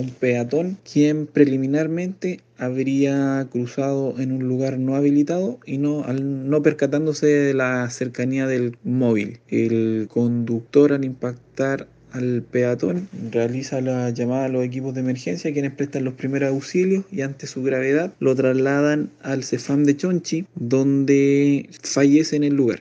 un peatón quien preliminarmente habría cruzado en un lugar no habilitado y no al no percatándose de la cercanía del móvil. El conductor al impactar al peatón realiza la llamada a los equipos de emergencia quienes prestan los primeros auxilios y ante su gravedad lo trasladan al CEFAM de Chonchi donde fallece en el lugar.